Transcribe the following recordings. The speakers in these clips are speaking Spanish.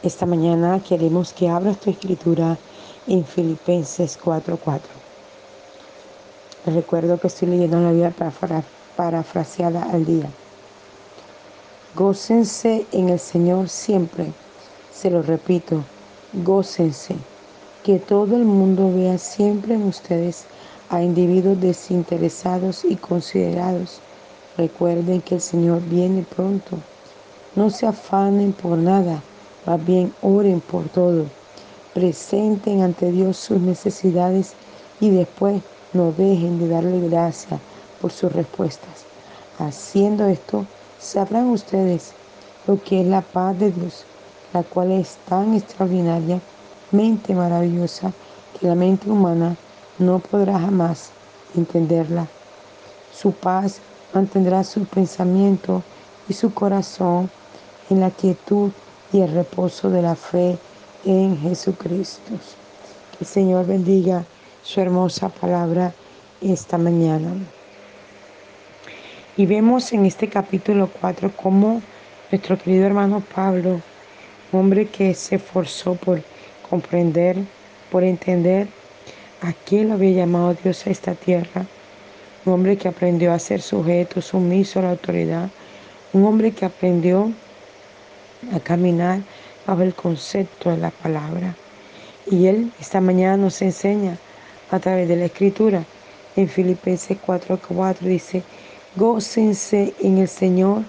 Esta mañana queremos que abras tu escritura en Filipenses 4:4. Les recuerdo que estoy leyendo la Biblia parafraseada al día. Gócense en el Señor siempre. Se lo repito, gócense. Que todo el mundo vea siempre en ustedes a individuos desinteresados y considerados. Recuerden que el Señor viene pronto. No se afanen por nada más bien oren por todo. Presenten ante Dios sus necesidades y después no dejen de darle gracias por sus respuestas. Haciendo esto, sabrán ustedes lo que es la paz de Dios, la cual es tan extraordinariamente maravillosa que la mente humana no podrá jamás entenderla. Su paz mantendrá su pensamiento y su corazón en la quietud y el reposo de la fe en Jesucristo. Que el Señor bendiga su hermosa palabra esta mañana. Y vemos en este capítulo 4 cómo nuestro querido hermano Pablo, hombre que se esforzó por comprender, por entender a quién lo había llamado Dios a esta tierra, un hombre que aprendió a ser sujeto, sumiso a la autoridad, un hombre que aprendió a caminar bajo el concepto de la palabra. Y Él esta mañana nos enseña a través de la escritura. En Filipenses 4:4 dice, gócense en el Señor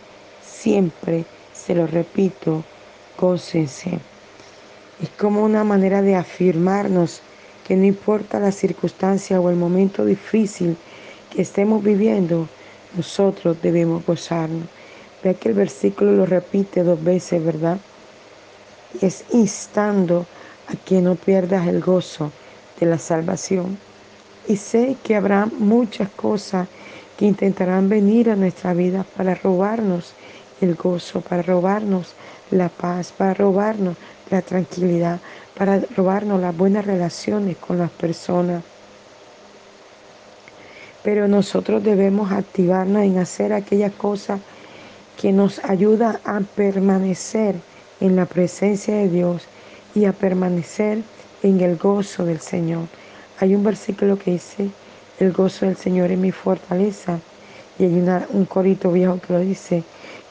siempre, se lo repito, gócense. Es como una manera de afirmarnos que no importa la circunstancia o el momento difícil que estemos viviendo, nosotros debemos gozarnos. Vea que el versículo lo repite dos veces, ¿verdad? es instando a que no pierdas el gozo de la salvación. Y sé que habrá muchas cosas que intentarán venir a nuestra vida para robarnos el gozo, para robarnos la paz, para robarnos la tranquilidad, para robarnos las buenas relaciones con las personas. Pero nosotros debemos activarnos en hacer aquellas cosas que nos ayuda a permanecer en la presencia de Dios y a permanecer en el gozo del Señor. Hay un versículo que dice, el gozo del Señor es mi fortaleza. Y hay un corito viejo que lo dice,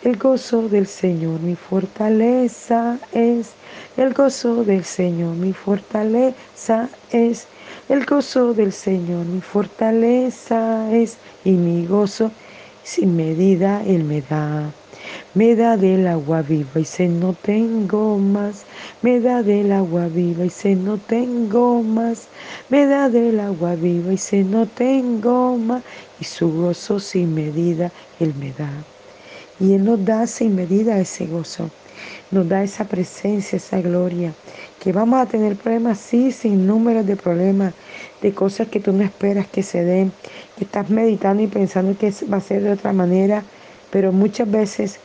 el gozo del Señor, mi fortaleza es, el gozo del Señor, mi fortaleza es, el gozo del Señor, mi fortaleza es, y mi gozo sin medida Él me da. Me da del agua viva y se no tengo más. Me da del agua viva y se no tengo más. Me da del agua viva y se no tengo más. Y su gozo sin medida Él me da. Y Él nos da sin medida ese gozo. Nos da esa presencia, esa gloria. Que vamos a tener problemas, sí, sin números de problemas, de cosas que tú no esperas que se den, que estás meditando y pensando que va a ser de otra manera, pero muchas veces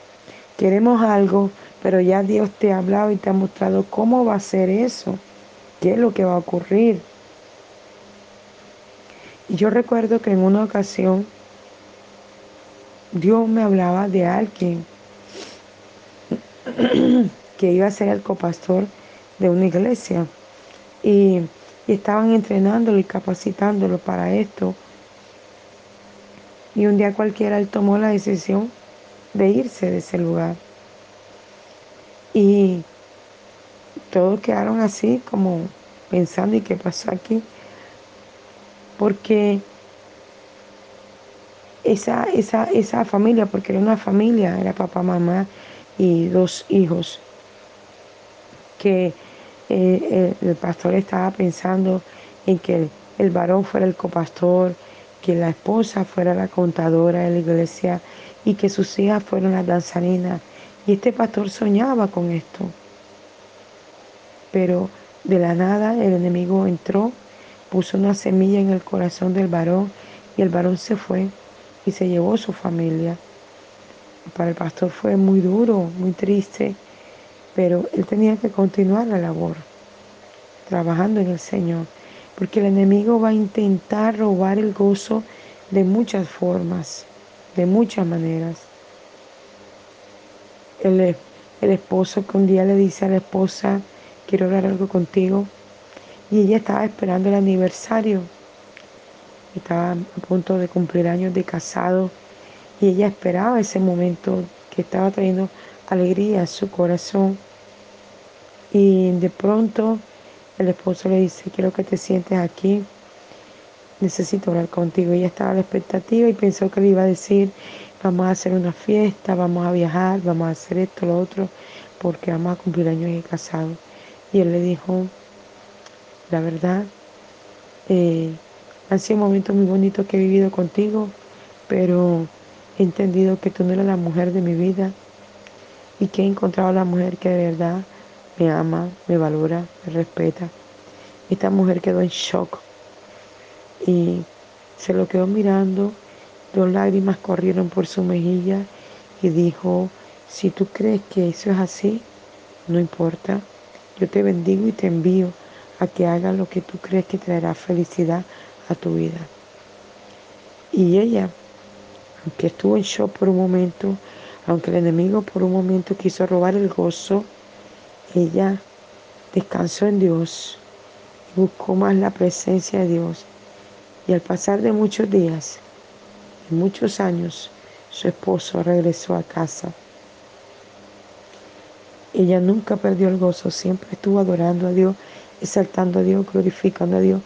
Queremos algo, pero ya Dios te ha hablado y te ha mostrado cómo va a ser eso, qué es lo que va a ocurrir. Y yo recuerdo que en una ocasión Dios me hablaba de alguien que iba a ser el copastor de una iglesia y, y estaban entrenándolo y capacitándolo para esto. Y un día cualquiera él tomó la decisión de irse de ese lugar. Y todos quedaron así como pensando, ¿y qué pasó aquí? Porque esa, esa, esa familia, porque era una familia, era papá, mamá y dos hijos, que eh, el, pastor estaba pensando en que el varón fuera el copastor, que la esposa fuera la contadora de la iglesia y que sus hijas fueron las danzarinas. Y este pastor soñaba con esto. Pero de la nada el enemigo entró, puso una semilla en el corazón del varón y el varón se fue y se llevó su familia. Para el pastor fue muy duro, muy triste, pero él tenía que continuar la labor, trabajando en el Señor, porque el enemigo va a intentar robar el gozo de muchas formas de muchas maneras. El, el esposo que un día le dice a la esposa, quiero hablar algo contigo. Y ella estaba esperando el aniversario. Estaba a punto de cumplir años de casado. Y ella esperaba ese momento que estaba trayendo alegría a su corazón. Y de pronto el esposo le dice, quiero que te sientes aquí. Necesito hablar contigo. Ella estaba a la expectativa y pensó que le iba a decir, vamos a hacer una fiesta, vamos a viajar, vamos a hacer esto, lo otro, porque vamos a cumplir años de casado. Y él le dijo, la verdad, eh, han sido momentos muy bonitos que he vivido contigo, pero he entendido que tú no eres la mujer de mi vida y que he encontrado la mujer que de verdad me ama, me valora, me respeta. Esta mujer quedó en shock y se lo quedó mirando Dos lágrimas corrieron por su mejilla y dijo, si tú crees que eso es así, no importa, yo te bendigo y te envío a que hagas lo que tú crees que traerá felicidad a tu vida. Y ella, aunque estuvo en shock por un momento, aunque el enemigo por un momento quiso robar el gozo, ella descansó en Dios, buscó más la presencia de Dios. Y al pasar de muchos días, muchos años su esposo regresó a casa. Ella nunca perdió el gozo, siempre estuvo adorando a Dios, exaltando a Dios, glorificando a Dios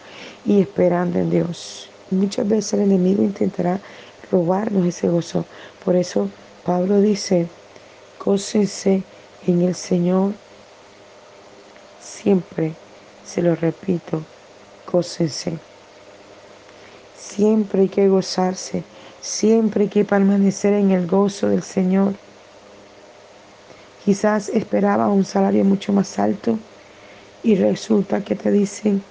y esperando en Dios. Muchas veces el enemigo intentará robarnos ese gozo. Por eso Pablo dice, gócense en el Señor. Siempre, se lo repito, gócense. Siempre hay que gozarse Siempre hay que permanecer en el gozo del Señor. Quizás esperaba un salario mucho más alto y resulta que te dicen,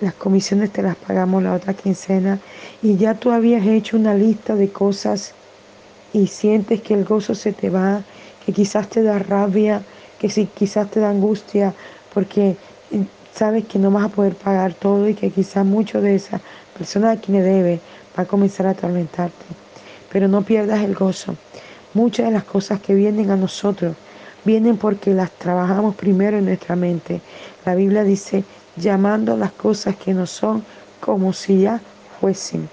las comisiones te las pagamos la otra quincena y ya tú habías hecho una lista de cosas y sientes que el gozo se te va, que quizás te da rabia, que si quizás te da angustia porque sabes que no vas a poder pagar todo y que quizás mucho de esa persona a quien le debe va a comenzar a atormentarte. Pero no pierdas el gozo. Muchas de las cosas que vienen a nosotros vienen porque las trabajamos primero en nuestra mente. La Biblia dice, llamando las cosas que no son como si ya fuesen.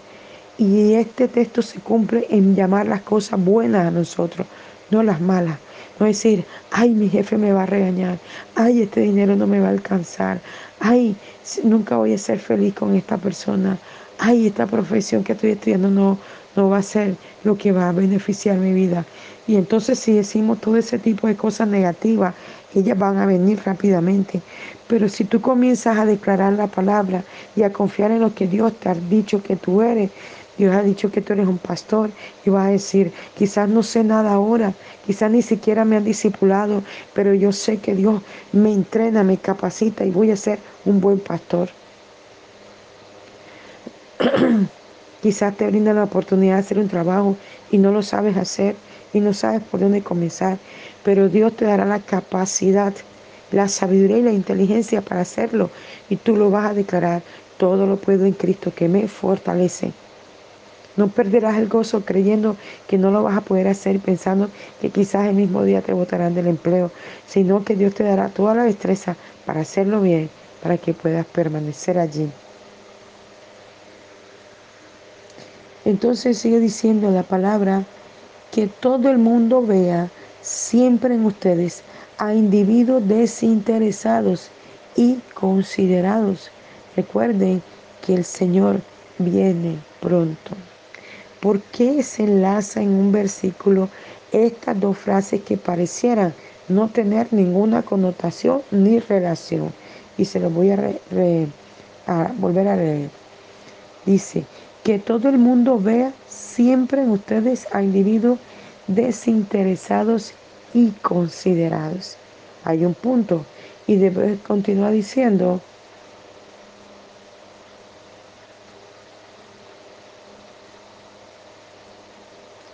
Y este texto se cumple en llamar las cosas buenas a nosotros, no las malas. No decir, ay, mi jefe me va a regañar, ay, este dinero no me va a alcanzar, ay, nunca voy a ser feliz con esta persona, ay, esta profesión que estoy estudiando no, no va a ser lo que va a beneficiar mi vida. Y entonces si decimos todo ese tipo de cosas negativas, ellas van a venir rápidamente. Pero si tú comienzas a declarar la palabra y a confiar en lo que Dios te ha dicho que tú eres, Dios ha dicho que tú eres un pastor y vas a decir, quizás no sé nada ahora, quizás ni siquiera me han discipulado, pero yo sé que Dios me entrena, me capacita y voy a ser un buen pastor. Quizás te brinda la oportunidad de hacer un trabajo y no lo sabes hacer y no sabes por dónde comenzar, pero Dios te dará la capacidad, la sabiduría y la inteligencia para hacerlo y tú lo vas a declarar. Todo lo puedo en Cristo que me fortalece. No perderás el gozo creyendo que no lo vas a poder hacer pensando que quizás el mismo día te botarán del empleo, sino que Dios te dará toda la destreza para hacerlo bien, para que puedas permanecer allí. Entonces sigue diciendo la palabra que todo el mundo vea siempre en ustedes a individuos desinteresados y considerados. Recuerden que el Señor viene pronto. ¿Por qué se enlaza en un versículo estas dos frases que parecieran no tener ninguna connotación ni relación? Y se lo voy a, a volver a leer. Dice, que todo el mundo vea siempre en ustedes a individuos desinteresados y considerados. Hay un punto y debe continuar diciendo,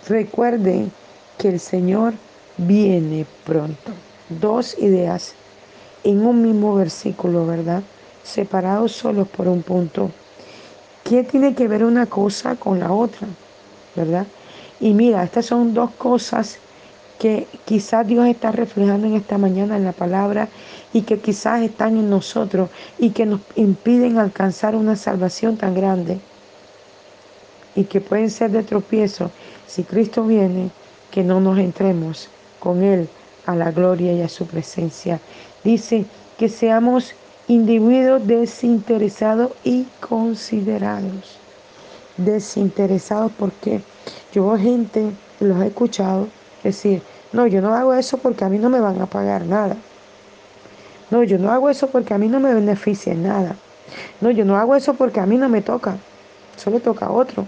recuerden que el Señor viene pronto. Dos ideas en un mismo versículo, ¿verdad? Separados solos por un punto. ¿Qué tiene que ver una cosa con la otra? ¿Verdad? Y mira, estas son dos cosas que quizás Dios está reflejando en esta mañana en la palabra y que quizás están en nosotros y que nos impiden alcanzar una salvación tan grande y que pueden ser de tropiezo si Cristo viene, que no nos entremos con Él a la gloria y a su presencia. Dice que seamos individuos desinteresados y considerados. Desinteresados porque yo veo gente, los he escuchado, decir, no, yo no hago eso porque a mí no me van a pagar nada. No, yo no hago eso porque a mí no me beneficia en nada. No, yo no hago eso porque a mí no me toca. Eso le toca a otro.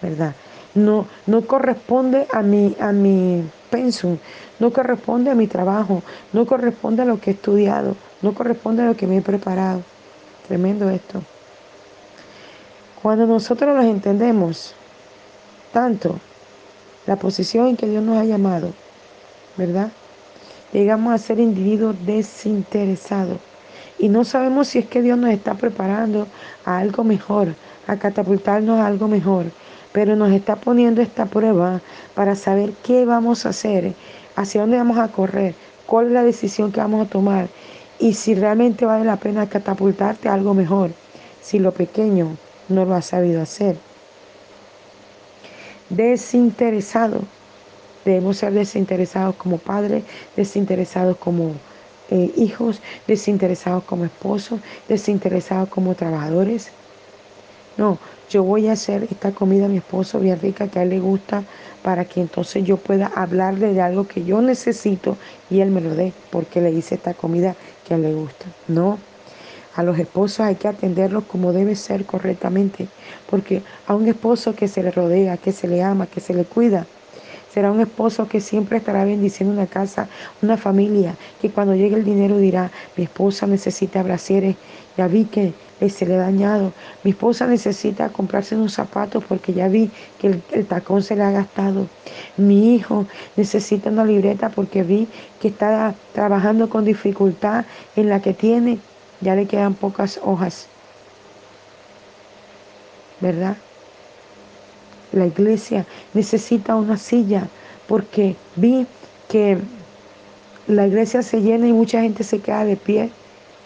¿Verdad? No, no corresponde a mi, a mi pensum, no corresponde a mi trabajo, no corresponde a lo que he estudiado, no corresponde a lo que me he preparado. Tremendo esto. Cuando nosotros los entendemos, tanto la posición en que Dios nos ha llamado, ¿verdad? Llegamos a ser individuos desinteresados. Y no sabemos si es que Dios nos está preparando a algo mejor, a catapultarnos a algo mejor. Pero nos está poniendo esta prueba para saber qué vamos a hacer, hacia dónde vamos a correr, cuál es la decisión que vamos a tomar y si realmente vale la pena catapultarte a algo mejor, si lo pequeño no lo has sabido hacer. Desinteresado. Debemos ser desinteresados como padres, desinteresados como eh, hijos, desinteresados como esposos, desinteresados como trabajadores. No, yo voy a hacer esta comida a mi esposo bien rica que a él le gusta para que entonces yo pueda hablarle de algo que yo necesito y él me lo dé porque le hice esta comida que a él le gusta. No, a los esposos hay que atenderlos como debe ser correctamente, porque a un esposo que se le rodea, que se le ama, que se le cuida, será un esposo que siempre estará bendiciendo una casa, una familia, que cuando llegue el dinero dirá, mi esposa necesita brasieres, ya vi que se le ha dañado, mi esposa necesita comprarse unos zapatos porque ya vi que el, el, tacón se le ha gastado, mi hijo necesita una libreta porque vi que está trabajando con dificultad en la que tiene ya le quedan pocas hojas, ¿verdad? La iglesia necesita una silla porque vi que la iglesia se llena y mucha gente se queda de pie.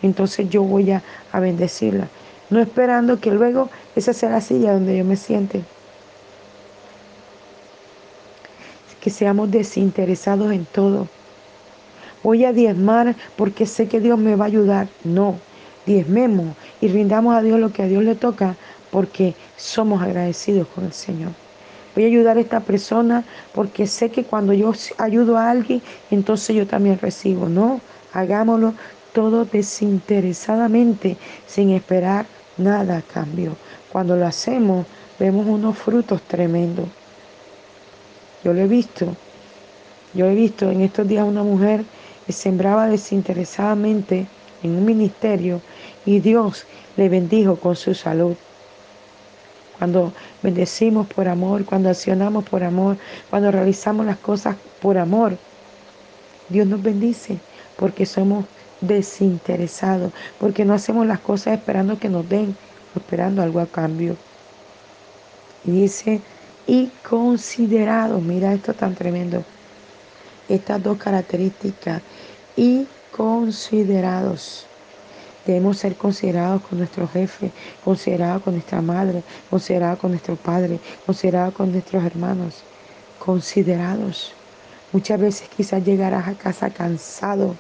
Entonces yo voy a, a bendecirla. No esperando que luego esa sea la silla donde yo me siente. Que seamos desinteresados en todo voy a diezmar porque sé que Dios me va a ayudar. No, diezmemos y rindamos a Dios lo que a Dios le toca porque somos agradecidos con el Señor. Voy a ayudar a esta persona porque sé que cuando yo ayudo a alguien, entonces yo también recibo. No, hagámoslo todo desinteresadamente, sin esperar nada a cambio. Cuando lo hacemos, vemos unos frutos tremendos. Yo lo he visto. Yo he visto en estos días una mujer sembraba desinteresadamente en un ministerio y Dios le bendijo con su salud. Cuando bendecimos por amor, cuando accionamos por amor, cuando realizamos las cosas por amor, Dios nos bendice porque somos desinteresados, porque no hacemos las cosas esperando que nos den, esperando algo a cambio. Y dice, y considerado, mira esto tan tremendo, estas dos características y considerados. Debemos ser considerados con nuestro jefe, considerados con nuestra madre, considerados con nuestro padre, considerados con nuestros hermanos, considerados. Muchas veces quizás llegarás a casa cansado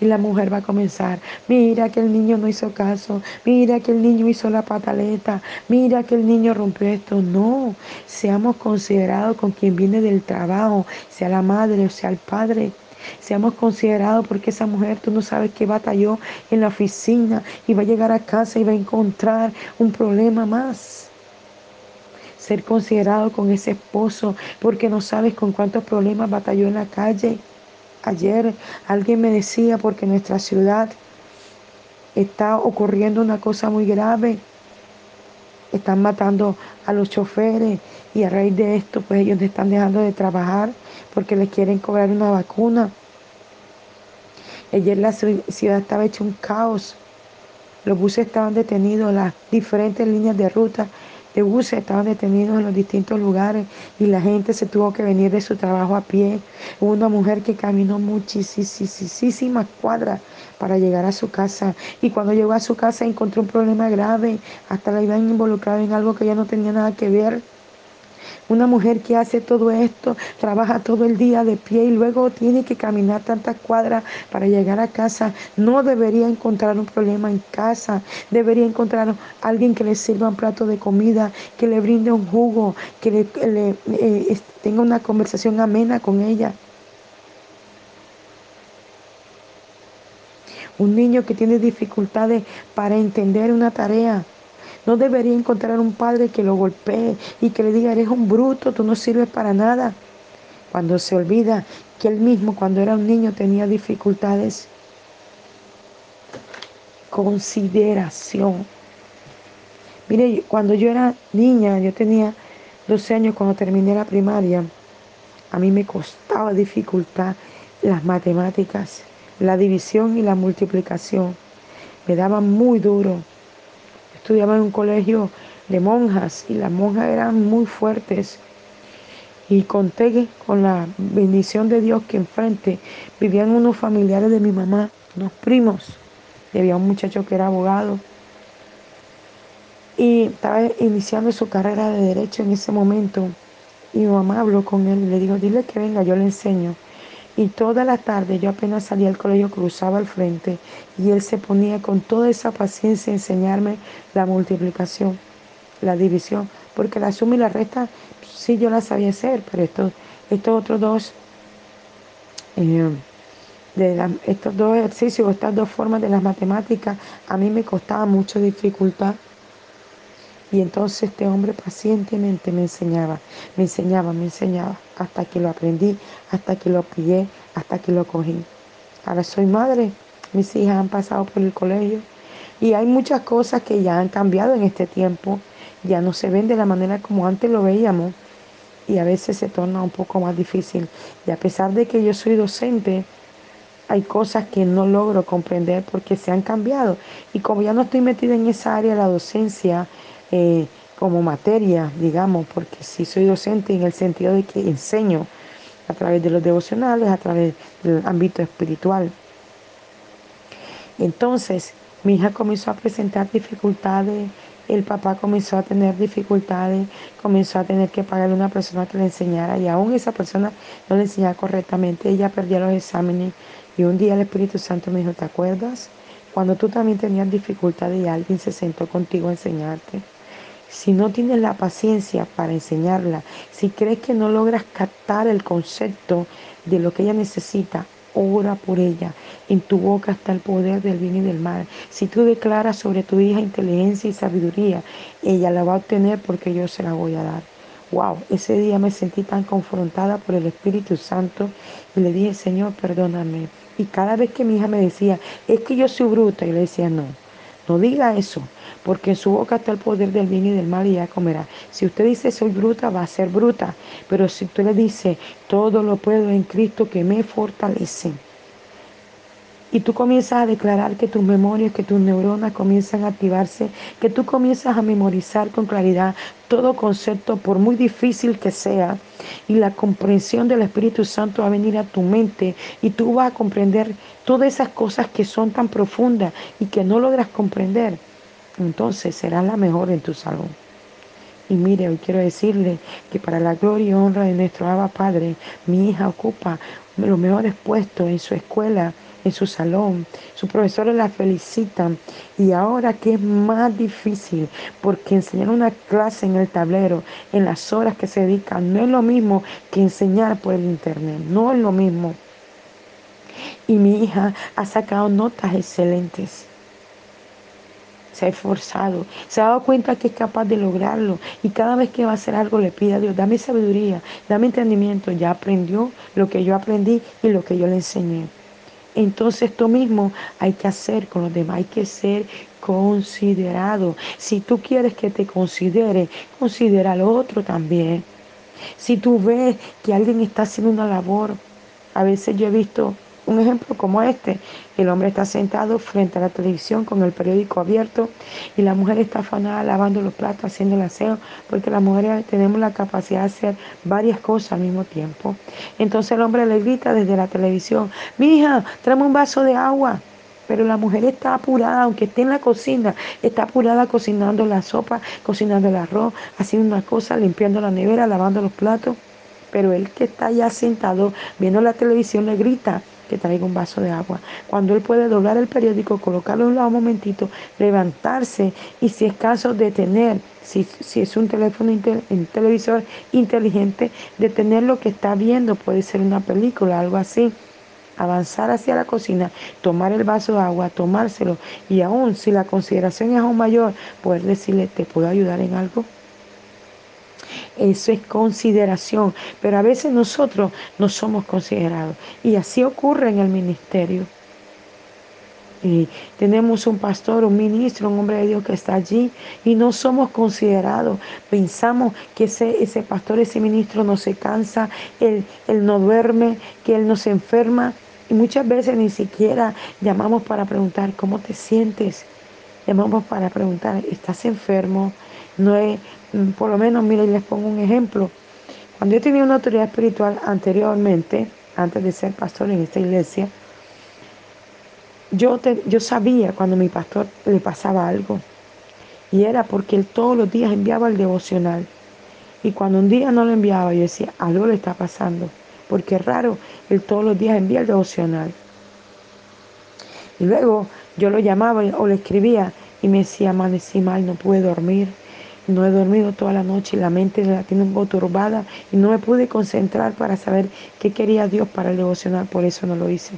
y la mujer va a comenzar, mira que el niño no hizo caso, mira que el niño hizo la pataleta, mira que el niño rompió esto. No, seamos considerados con quien viene del trabajo, sea la madre o sea el padre. Seamos considerados porque esa mujer tú no sabes qué batalló en la oficina y va a llegar a casa y va a encontrar un problema más. Ser considerado con ese esposo porque no sabes con cuántos problemas batalló en la calle. Ayer alguien me decía porque nuestra ciudad está ocurriendo una cosa muy grave. Están matando a los choferes y a raíz de esto pues ellos están dejando de trabajar porque les quieren cobrar una vacuna. Ayer la ciudad estaba hecha un caos. Los buses estaban detenidos, las diferentes líneas de ruta de buses estaban detenidos en los distintos lugares y la gente se tuvo que venir de su trabajo a pie. Hubo una mujer que caminó muchísimas cuadras para llegar a su casa y cuando llegó a su casa encontró un problema grave, hasta la iban involucrada en algo que ya no tenía nada que ver. Una mujer que hace todo esto, trabaja todo el día de pie y luego tiene que caminar tantas cuadras para llegar a casa, no debería encontrar un problema en casa, debería encontrar alguien que le sirva un plato de comida, que le brinde un jugo, que le, eh, tenga una conversación amena con ella. Un niño que tiene dificultades para entender una tarea, no debería encontrar un padre que lo golpee y que le diga, eres un bruto, tú no sirves para nada. Cuando se olvida que él mismo cuando era un niño tenía dificultades. Consideración. Mire, cuando yo era niña, yo tenía 12 años cuando terminé la primaria, a mí me costaba dificultad las matemáticas, la división y la multiplicación. Me daba muy duro estudiaba en un colegio de monjas y las monjas eran muy fuertes. Y conté con la bendición de Dios que enfrente vivían unos familiares de mi mamá, unos primos. Y había un muchacho que era abogado. Y estaba iniciando su carrera de derecho en ese momento. Y mi mamá habló con él y le dijo, dile que venga, yo le enseño. Y toda la tarde yo apenas salía del colegio, cruzaba al frente y él se ponía con toda esa paciencia a enseñarme la multiplicación, la división, porque la suma y la resta sí yo la sabía hacer, pero estos, estos otros dos, eh, de estos dos ejercicios, estas dos formas de las matemáticas, a mí me costaba mucha dificultad. Y entonces este hombre pacientemente me enseñaba, me enseñaba, me enseñaba, hasta que lo aprendí, hasta que lo pillé, hasta que lo cogí. Ahora soy madre, mis hijas han pasado por el colegio y hay muchas cosas que ya han cambiado en este tiempo, ya no se ven de la manera como antes lo veíamos y a veces se torna un poco más difícil. Y a pesar de que yo soy docente, hay cosas que no logro comprender porque se han cambiado. Y como ya no estoy metida en esa área la docencia, eh, como materia, digamos, porque sí soy docente en el sentido de que enseño a través de los devocionales, a través del ámbito espiritual. Entonces, mi hija comenzó a presentar dificultades, el papá comenzó a tener dificultades, comenzó a tener que pagarle a una persona que le enseñara y aún esa persona no le enseñaba correctamente, ella perdía los exámenes y un día el Espíritu Santo me dijo, ¿te acuerdas? Cuando tú también tenías dificultades y alguien se sentó contigo a enseñarte. Si no tienes la paciencia para enseñarla, si crees que no logras captar el concepto de lo que ella necesita, ora por ella. En tu boca está el poder del bien y del mal. Si tú declaras sobre tu hija inteligencia y sabiduría, ella la va a obtener porque yo se la voy a dar. Wow, ese día me sentí tan confrontada por el Espíritu Santo y le dije, Señor, perdóname. Y cada vez que mi hija me decía, es que yo soy bruta, yo le decía, no, no diga eso, porque en su boca está el poder del bien y del mal y ya comerá. Si usted dice soy bruta, va a ser bruta, pero si usted le dice todo lo puedo en Cristo que me fortalece, y tú comienzas a declarar que tus memorias, que tus neuronas comienzan a activarse, que tú comienzas a memorizar con claridad todo concepto, por muy difícil que sea, y la comprensión del Espíritu Santo va a venir a tu mente y tú vas a comprender todas esas cosas que son tan profundas y que no logras comprender. Entonces serás la mejor en tu salón. Y mire, hoy quiero decirle que para la gloria y honra de nuestro Abba Padre, mi hija ocupa los mejores puestos en su escuela, en su salón. Sus profesores la felicitan. Y ahora que es más difícil, porque enseñar una clase en el tablero, en las horas que se dedican, no es lo mismo que enseñar por el internet. No es lo mismo. Y mi hija ha sacado notas excelentes se ha esforzado, se ha dado cuenta que es capaz de lograrlo y cada vez que va a hacer algo le pide a Dios, dame sabiduría, dame entendimiento, ya aprendió lo que yo aprendí y lo que yo le enseñé. Entonces esto mismo hay que hacer con los demás, hay que ser considerado. Si tú quieres que te considere, considera al otro también. Si tú ves que alguien está haciendo una labor, a veces yo he visto un ejemplo como este. El hombre está sentado frente a la televisión con el periódico abierto y la mujer está afanada lavando los platos, haciendo el aseo, porque las mujeres tenemos la capacidad de hacer varias cosas al mismo tiempo. Entonces el hombre le grita desde la televisión, mi hija, tráeme un vaso de agua. Pero la mujer está apurada, aunque esté en la cocina, está apurada cocinando la sopa, cocinando el arroz, haciendo una cosa, limpiando la nevera, lavando los platos. Pero él que está ya sentado viendo la televisión le grita, que traiga un vaso de agua. Cuando él puede doblar el periódico, colocarlo en un lado un momentito, levantarse y si es caso de tener, si, si es un teléfono, televisor inteligente, detener lo que está viendo, puede ser una película, algo así avanzar hacia la cocina, tomar el vaso de agua, tomárselo y aún si la consideración es aún mayor, poder decirle, ¿te puedo ayudar en algo? Eso es consideración, pero a veces nosotros no somos considerados. Y así ocurre en el ministerio. Y tenemos un pastor, un ministro, un hombre de Dios que está allí y no somos considerados. Pensamos que ese, ese pastor, ese ministro no se cansa, él, no duerme, que él no se enferma. Y muchas veces ni siquiera llamamos para preguntar cómo te sientes. Llamamos para preguntar, ¿estás enfermo? No es, por lo menos, mire, les pongo un ejemplo. Cuando yo tenía una autoridad espiritual anteriormente, antes de ser pastor en esta iglesia, yo, yo sabía cuando mi pastor le pasaba algo. Y era porque él todos los días enviaba el devocional. Y cuando un día no lo enviaba, yo decía, algo le está pasando. Porque es raro, él todos los días envía el devocional. Y luego yo lo llamaba o le escribía y me decía, amanecí mal, no pude dormir. No he dormido toda la noche y la mente la tengo turbada y no me pude concentrar para saber qué quería Dios para el devocional, por eso no lo hice.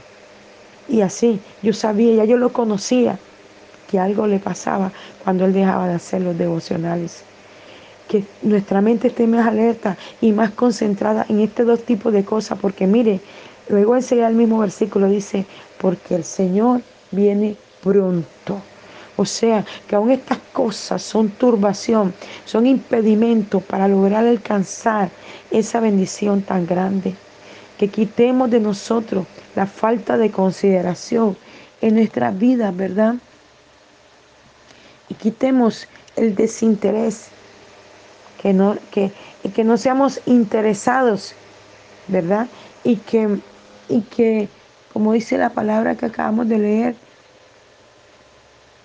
Y así, yo sabía, ya yo lo conocía, que algo le pasaba cuando él dejaba de hacer los devocionales. Que nuestra mente esté más alerta y más concentrada en estos dos tipos de cosas, porque mire, luego enseguida el mismo versículo dice, porque el Señor viene pronto. O sea, que aún estas cosas son turbación, son impedimentos para lograr alcanzar esa bendición tan grande. Que quitemos de nosotros la falta de consideración en nuestras vidas, ¿verdad? Y quitemos el desinterés, que no, que, que no seamos interesados, ¿verdad? Y que, y que, como dice la palabra que acabamos de leer,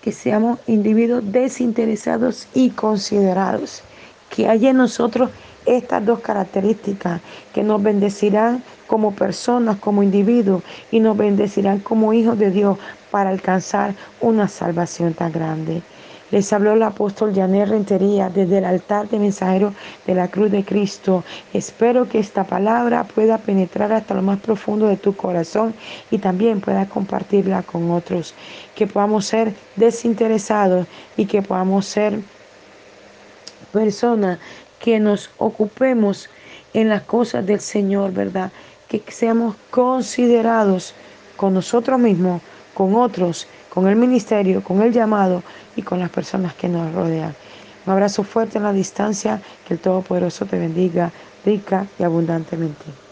que seamos individuos desinteresados y considerados. Que haya en nosotros estas dos características que nos bendecirán como personas, como individuos y nos bendecirán como hijos de Dios para alcanzar una salvación tan grande. Les habló el apóstol Janet Rentería desde el altar de mensajero de la cruz de Cristo. Espero que esta palabra pueda penetrar hasta lo más profundo de tu corazón y también pueda compartirla con otros. Que podamos ser desinteresados y que podamos ser personas que nos ocupemos en las cosas del Señor, ¿verdad? Que seamos considerados con nosotros mismos, con otros con el ministerio, con el llamado y con las personas que nos rodean. Un abrazo fuerte en la distancia, que el Todopoderoso te bendiga rica y abundantemente.